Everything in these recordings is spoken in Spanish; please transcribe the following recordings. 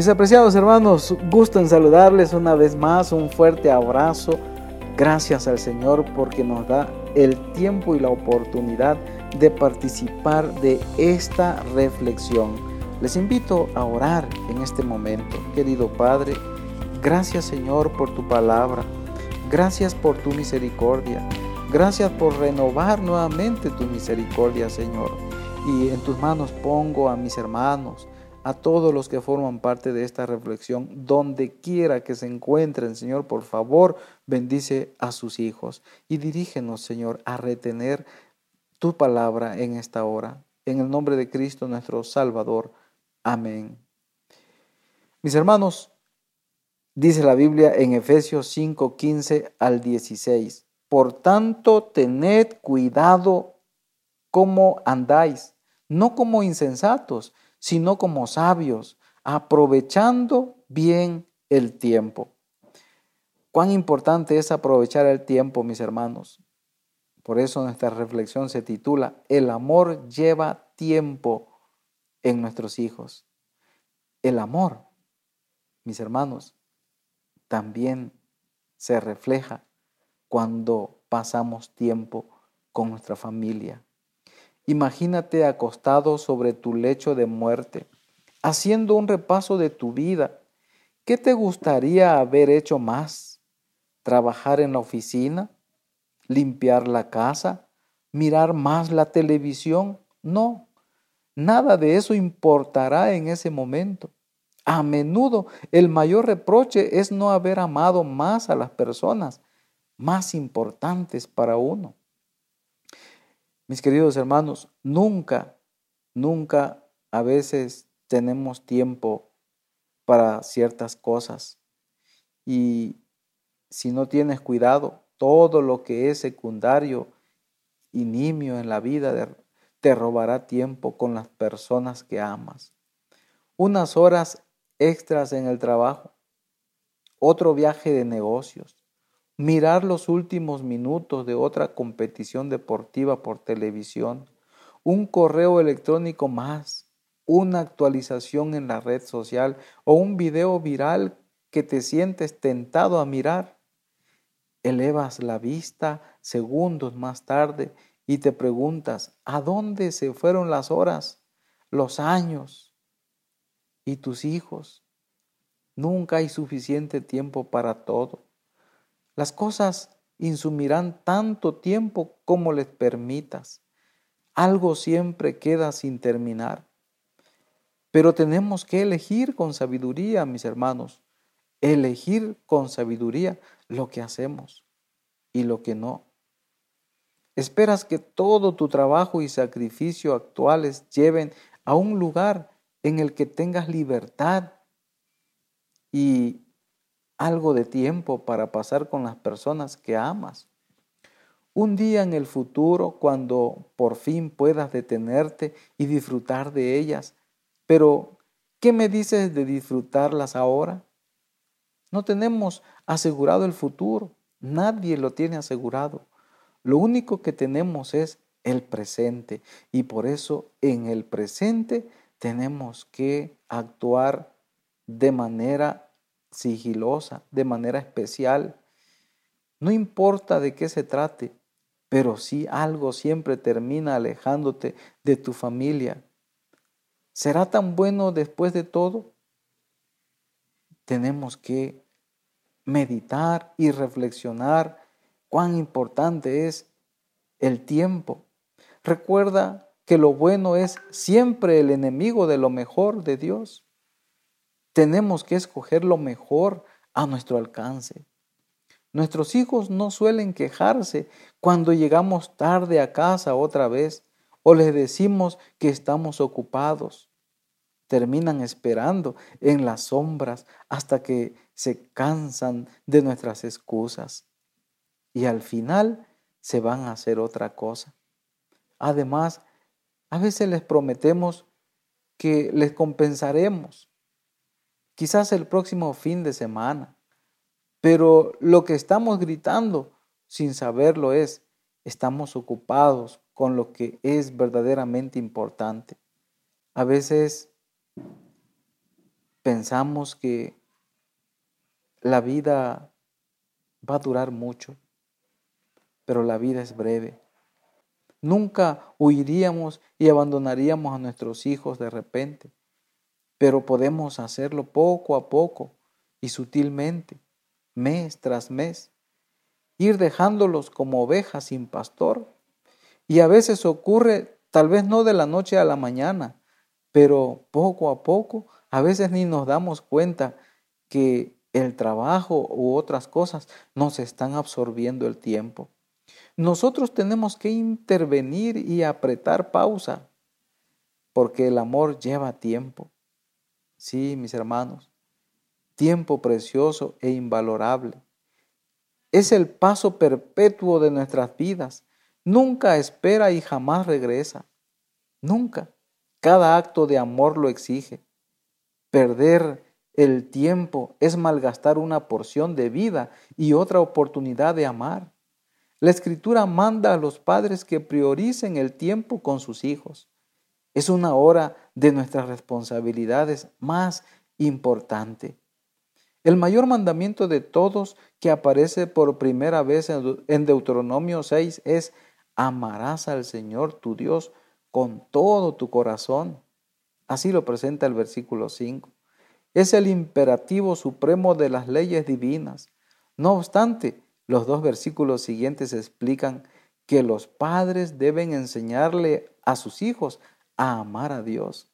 Mis apreciados hermanos, gusto en saludarles una vez más, un fuerte abrazo. Gracias al Señor porque nos da el tiempo y la oportunidad de participar de esta reflexión. Les invito a orar en este momento. Querido Padre, gracias Señor por tu palabra. Gracias por tu misericordia. Gracias por renovar nuevamente tu misericordia, Señor. Y en tus manos pongo a mis hermanos, a todos los que forman parte de esta reflexión, donde quiera que se encuentren, Señor, por favor, bendice a sus hijos y dirígenos, Señor, a retener tu palabra en esta hora. En el nombre de Cristo nuestro Salvador. Amén. Mis hermanos, dice la Biblia en Efesios 5, 15 al 16. Por tanto, tened cuidado cómo andáis, no como insensatos, sino como sabios, aprovechando bien el tiempo. Cuán importante es aprovechar el tiempo, mis hermanos. Por eso nuestra reflexión se titula El amor lleva tiempo en nuestros hijos. El amor, mis hermanos, también se refleja cuando pasamos tiempo con nuestra familia. Imagínate acostado sobre tu lecho de muerte, haciendo un repaso de tu vida. ¿Qué te gustaría haber hecho más? ¿Trabajar en la oficina? ¿Limpiar la casa? ¿Mirar más la televisión? No, nada de eso importará en ese momento. A menudo el mayor reproche es no haber amado más a las personas más importantes para uno. Mis queridos hermanos, nunca, nunca a veces tenemos tiempo para ciertas cosas. Y si no tienes cuidado, todo lo que es secundario y nimio en la vida te robará tiempo con las personas que amas. Unas horas extras en el trabajo, otro viaje de negocios, mirar los últimos minutos de otra competición deportiva por televisión, un correo electrónico más, una actualización en la red social o un video viral que te sientes tentado a mirar. Elevas la vista segundos más tarde y te preguntas, ¿a dónde se fueron las horas, los años y tus hijos? Nunca hay suficiente tiempo para todo. Las cosas insumirán tanto tiempo como les permitas. Algo siempre queda sin terminar. Pero tenemos que elegir con sabiduría, mis hermanos, elegir con sabiduría lo que hacemos y lo que no. Esperas que todo tu trabajo y sacrificio actuales lleven a un lugar en el que tengas libertad y algo de tiempo para pasar con las personas que amas. Un día en el futuro, cuando por fin puedas detenerte y disfrutar de ellas, pero ¿qué me dices de disfrutarlas ahora? No tenemos asegurado el futuro, nadie lo tiene asegurado. Lo único que tenemos es el presente y por eso en el presente tenemos que actuar de manera sigilosa, de manera especial. No importa de qué se trate, pero si algo siempre termina alejándote de tu familia, ¿será tan bueno después de todo? Tenemos que meditar y reflexionar cuán importante es el tiempo. Recuerda que lo bueno es siempre el enemigo de lo mejor de Dios. Tenemos que escoger lo mejor a nuestro alcance. Nuestros hijos no suelen quejarse cuando llegamos tarde a casa otra vez o les decimos que estamos ocupados. Terminan esperando en las sombras hasta que se cansan de nuestras excusas y al final se van a hacer otra cosa. Además, a veces les prometemos que les compensaremos quizás el próximo fin de semana. Pero lo que estamos gritando sin saberlo es, estamos ocupados con lo que es verdaderamente importante. A veces pensamos que la vida va a durar mucho, pero la vida es breve. Nunca huiríamos y abandonaríamos a nuestros hijos de repente, pero podemos hacerlo poco a poco y sutilmente, mes tras mes, ir dejándolos como ovejas sin pastor. Y a veces ocurre, tal vez no de la noche a la mañana, pero poco a poco, a veces ni nos damos cuenta que el trabajo u otras cosas nos están absorbiendo el tiempo. Nosotros tenemos que intervenir y apretar pausa, porque el amor lleva tiempo. Sí, mis hermanos, tiempo precioso e invalorable. Es el paso perpetuo de nuestras vidas. Nunca espera y jamás regresa. Nunca. Cada acto de amor lo exige. Perder el tiempo es malgastar una porción de vida y otra oportunidad de amar. La escritura manda a los padres que prioricen el tiempo con sus hijos. Es una hora de nuestras responsabilidades más importante. El mayor mandamiento de todos que aparece por primera vez en Deuteronomio 6 es amarás al Señor tu Dios con todo tu corazón. Así lo presenta el versículo 5. Es el imperativo supremo de las leyes divinas. No obstante, los dos versículos siguientes explican que los padres deben enseñarle a sus hijos a amar a Dios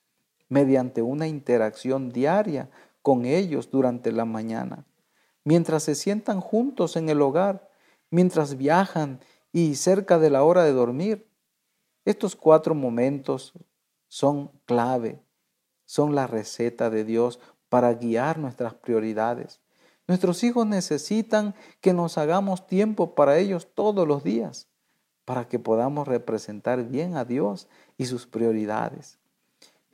mediante una interacción diaria con ellos durante la mañana, mientras se sientan juntos en el hogar, mientras viajan y cerca de la hora de dormir. Estos cuatro momentos son clave, son la receta de Dios para guiar nuestras prioridades. Nuestros hijos necesitan que nos hagamos tiempo para ellos todos los días, para que podamos representar bien a Dios y sus prioridades.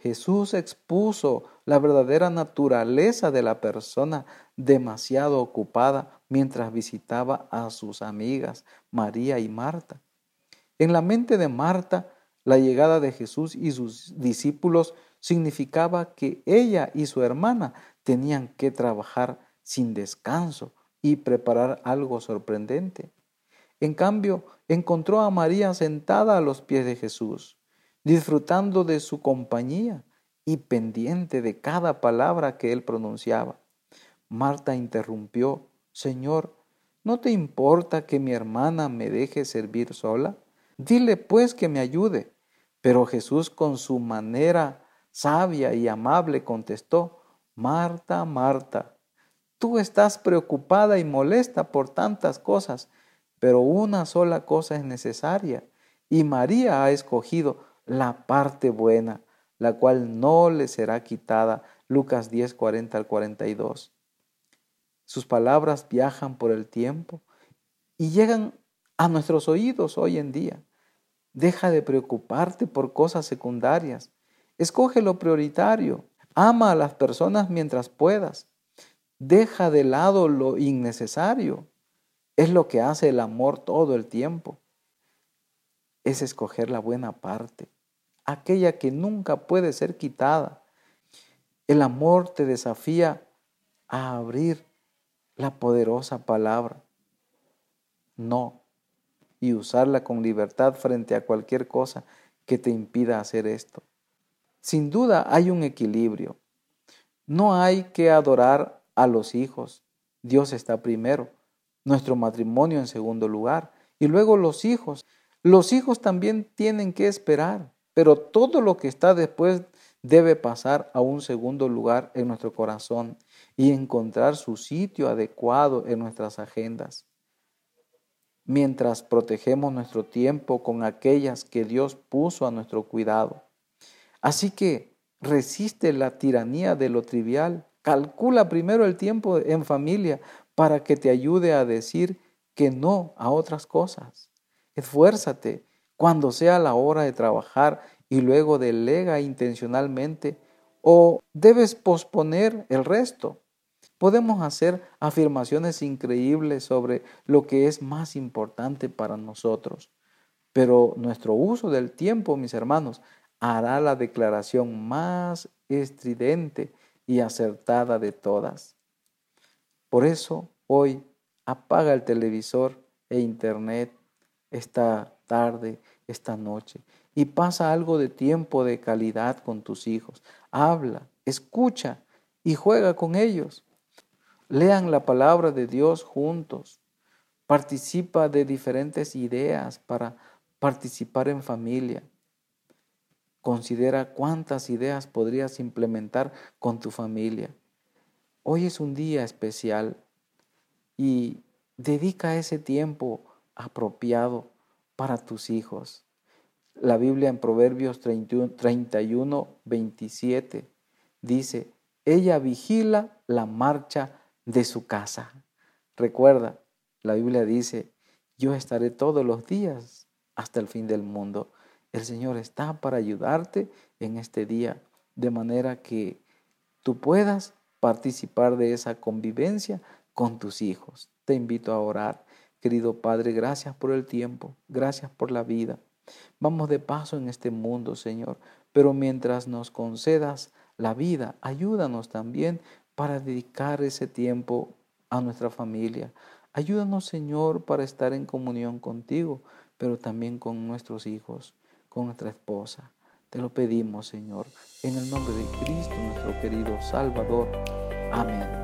Jesús expuso la verdadera naturaleza de la persona demasiado ocupada mientras visitaba a sus amigas María y Marta. En la mente de Marta, la llegada de Jesús y sus discípulos significaba que ella y su hermana tenían que trabajar sin descanso y preparar algo sorprendente. En cambio, encontró a María sentada a los pies de Jesús disfrutando de su compañía y pendiente de cada palabra que él pronunciaba. Marta interrumpió, Señor, ¿no te importa que mi hermana me deje servir sola? Dile pues que me ayude. Pero Jesús con su manera sabia y amable contestó, Marta, Marta, tú estás preocupada y molesta por tantas cosas, pero una sola cosa es necesaria, y María ha escogido la parte buena, la cual no le será quitada. Lucas 10, 40 al 42. Sus palabras viajan por el tiempo y llegan a nuestros oídos hoy en día. Deja de preocuparte por cosas secundarias. Escoge lo prioritario. Ama a las personas mientras puedas. Deja de lado lo innecesario. Es lo que hace el amor todo el tiempo es escoger la buena parte, aquella que nunca puede ser quitada. El amor te desafía a abrir la poderosa palabra, no, y usarla con libertad frente a cualquier cosa que te impida hacer esto. Sin duda hay un equilibrio. No hay que adorar a los hijos. Dios está primero, nuestro matrimonio en segundo lugar, y luego los hijos. Los hijos también tienen que esperar, pero todo lo que está después debe pasar a un segundo lugar en nuestro corazón y encontrar su sitio adecuado en nuestras agendas. Mientras protegemos nuestro tiempo con aquellas que Dios puso a nuestro cuidado. Así que resiste la tiranía de lo trivial. Calcula primero el tiempo en familia para que te ayude a decir que no a otras cosas. Esfuérzate cuando sea la hora de trabajar y luego delega intencionalmente o debes posponer el resto. Podemos hacer afirmaciones increíbles sobre lo que es más importante para nosotros, pero nuestro uso del tiempo, mis hermanos, hará la declaración más estridente y acertada de todas. Por eso hoy apaga el televisor e internet esta tarde, esta noche, y pasa algo de tiempo de calidad con tus hijos. Habla, escucha y juega con ellos. Lean la palabra de Dios juntos. Participa de diferentes ideas para participar en familia. Considera cuántas ideas podrías implementar con tu familia. Hoy es un día especial y dedica ese tiempo apropiado para tus hijos. La Biblia en Proverbios 31, 27 dice, ella vigila la marcha de su casa. Recuerda, la Biblia dice, yo estaré todos los días hasta el fin del mundo. El Señor está para ayudarte en este día, de manera que tú puedas participar de esa convivencia con tus hijos. Te invito a orar. Querido Padre, gracias por el tiempo, gracias por la vida. Vamos de paso en este mundo, Señor, pero mientras nos concedas la vida, ayúdanos también para dedicar ese tiempo a nuestra familia. Ayúdanos, Señor, para estar en comunión contigo, pero también con nuestros hijos, con nuestra esposa. Te lo pedimos, Señor, en el nombre de Cristo, nuestro querido Salvador. Amén.